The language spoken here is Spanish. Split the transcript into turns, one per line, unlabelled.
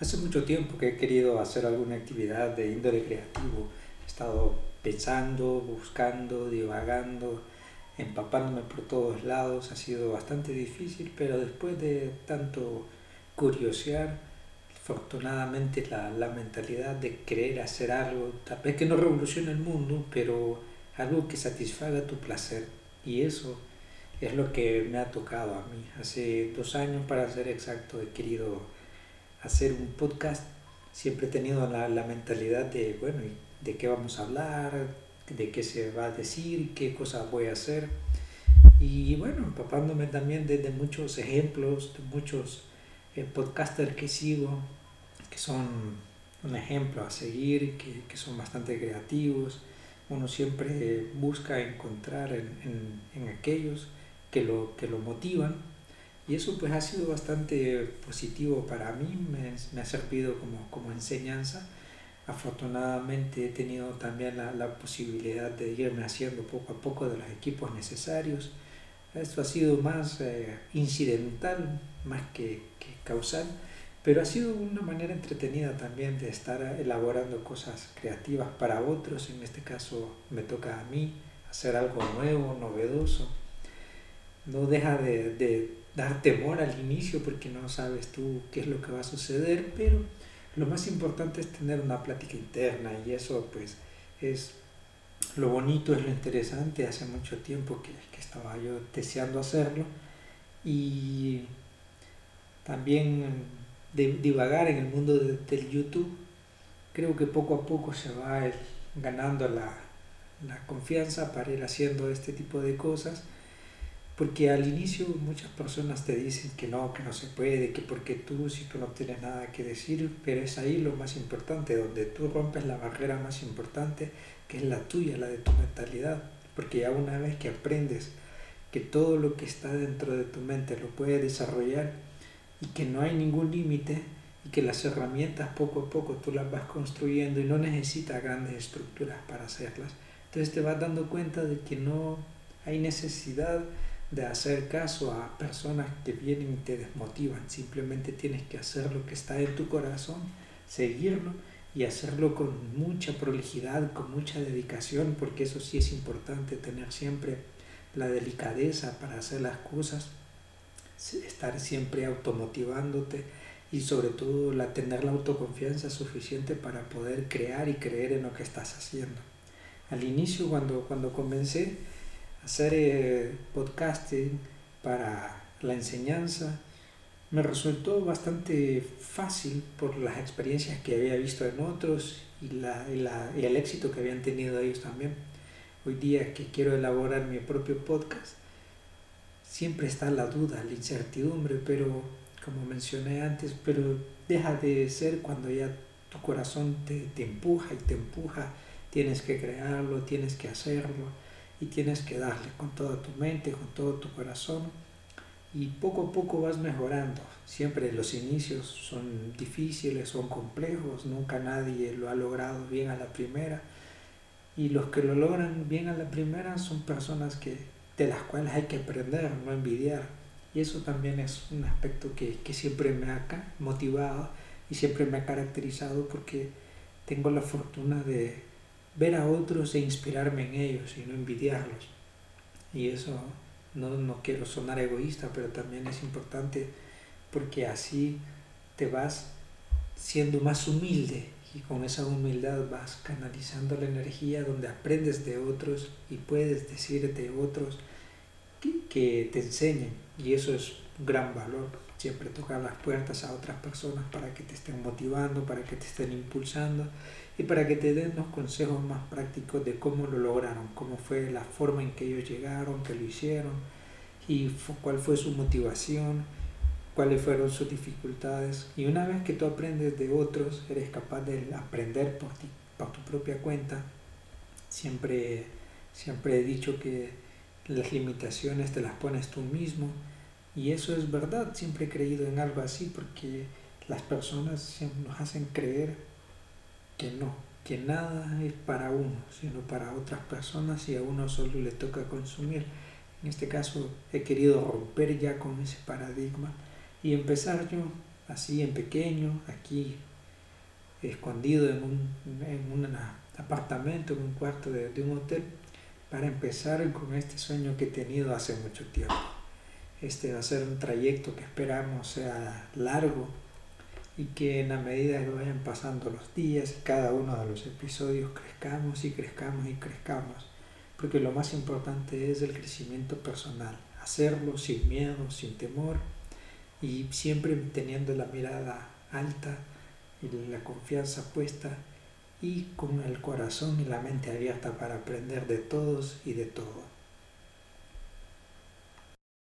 Hace mucho tiempo que he querido hacer alguna actividad de índole creativo. He estado pensando, buscando, divagando, empapándome por todos lados. Ha sido bastante difícil, pero después de tanto curiosear, afortunadamente la, la mentalidad de querer hacer algo, tal vez que no revolucione el mundo, pero algo que satisfaga tu placer. Y eso es lo que me ha tocado a mí. Hace dos años, para ser exacto, he querido hacer un podcast, siempre he tenido la, la mentalidad de, bueno, de qué vamos a hablar, de qué se va a decir, qué cosas voy a hacer. Y bueno, empapándome también de, de muchos ejemplos, de muchos eh, podcasters que sigo, que son un ejemplo a seguir, que, que son bastante creativos. Uno siempre busca encontrar en, en, en aquellos que lo, que lo motivan y eso pues ha sido bastante positivo para mí, me, me ha servido como, como, enseñanza. Afortunadamente he tenido también la, la, posibilidad de irme haciendo poco a poco de los equipos necesarios. Esto ha sido más eh, incidental, más que, que causal, pero ha sido una manera entretenida también de estar elaborando cosas creativas para otros. En este caso me toca a mí hacer algo nuevo, novedoso. No deja de, de dar temor al inicio porque no sabes tú qué es lo que va a suceder, pero lo más importante es tener una plática interna y eso pues es lo bonito, es lo interesante. Hace mucho tiempo que, que estaba yo deseando hacerlo y también de, divagar en el mundo de, del YouTube. Creo que poco a poco se va ganando la, la confianza para ir haciendo este tipo de cosas porque al inicio muchas personas te dicen que no, que no se puede, que porque tú, si tú no tienes nada que decir, pero es ahí lo más importante, donde tú rompes la barrera más importante, que es la tuya, la de tu mentalidad. Porque ya una vez que aprendes que todo lo que está dentro de tu mente lo puedes desarrollar y que no hay ningún límite y que las herramientas poco a poco tú las vas construyendo y no necesitas grandes estructuras para hacerlas. Entonces te vas dando cuenta de que no hay necesidad de hacer caso a personas que vienen y te desmotivan. Simplemente tienes que hacer lo que está en tu corazón, seguirlo y hacerlo con mucha prolijidad, con mucha dedicación, porque eso sí es importante, tener siempre la delicadeza para hacer las cosas, estar siempre automotivándote y sobre todo la, tener la autoconfianza suficiente para poder crear y creer en lo que estás haciendo. Al inicio, cuando, cuando comencé, hacer eh, podcasting para la enseñanza me resultó bastante fácil por las experiencias que había visto en otros y, la, y, la, el éxito que habían tenido ellos también. Hoy día que quiero elaborar mi propio podcast, siempre está la duda, la incertidumbre, pero como mencioné antes, pero deja de ser cuando ya tu corazón te, te empuja y te empuja, tienes que crearlo, tienes que hacerlo y tienes que darle con toda tu mente, con todo tu corazón y poco a poco vas mejorando. Siempre los inicios son difíciles, son complejos, nunca nadie lo ha logrado bien a la primera y los que lo logran bien a la primera son personas que, de las cuales hay que aprender, no envidiar. Y eso también es un aspecto que, que siempre me ha motivado y siempre me ha caracterizado porque tengo la fortuna de, ver a otros e inspirarme en ellos y no envidiarlos. Y eso no, no quiero sonar egoísta, pero también es importante porque así te vas siendo más humilde y con esa humildad vas canalizando la energía donde aprendes de otros y puedes decir de otros que, que te enseñen y eso es gran valor siempre tocar las puertas a otras personas para que te estén motivando para que te estén impulsando y para que te den los consejos más prácticos de cómo lo lograron, cómo fue la forma en que ellos llegaron, que lo hicieron y cuál fue su motivación, cuáles fueron sus dificultades. Y una vez que tú aprendes de otros, eres capaz de aprender por ti, por tu propia cuenta. Siempre, siempre he dicho que las limitaciones te las pones tú mismo y eso es verdad, siempre he creído en algo así porque las personas nos hacen creer que no, que nada es para uno, sino para otras personas y a uno solo le toca consumir. En este caso he querido romper ya con ese paradigma y empezar yo así en pequeño, aquí escondido en un, en un apartamento, en un cuarto de, de un hotel, para empezar con este sueño que he tenido hace mucho tiempo. Este va a ser un trayecto que esperamos sea largo y que en la medida que vayan pasando los días, cada uno de los episodios crezcamos y crezcamos y crezcamos, porque lo más importante es el crecimiento personal, hacerlo sin miedo, sin temor y siempre teniendo la mirada alta y la confianza puesta y con el corazón y la mente abierta para aprender de todos y de todo.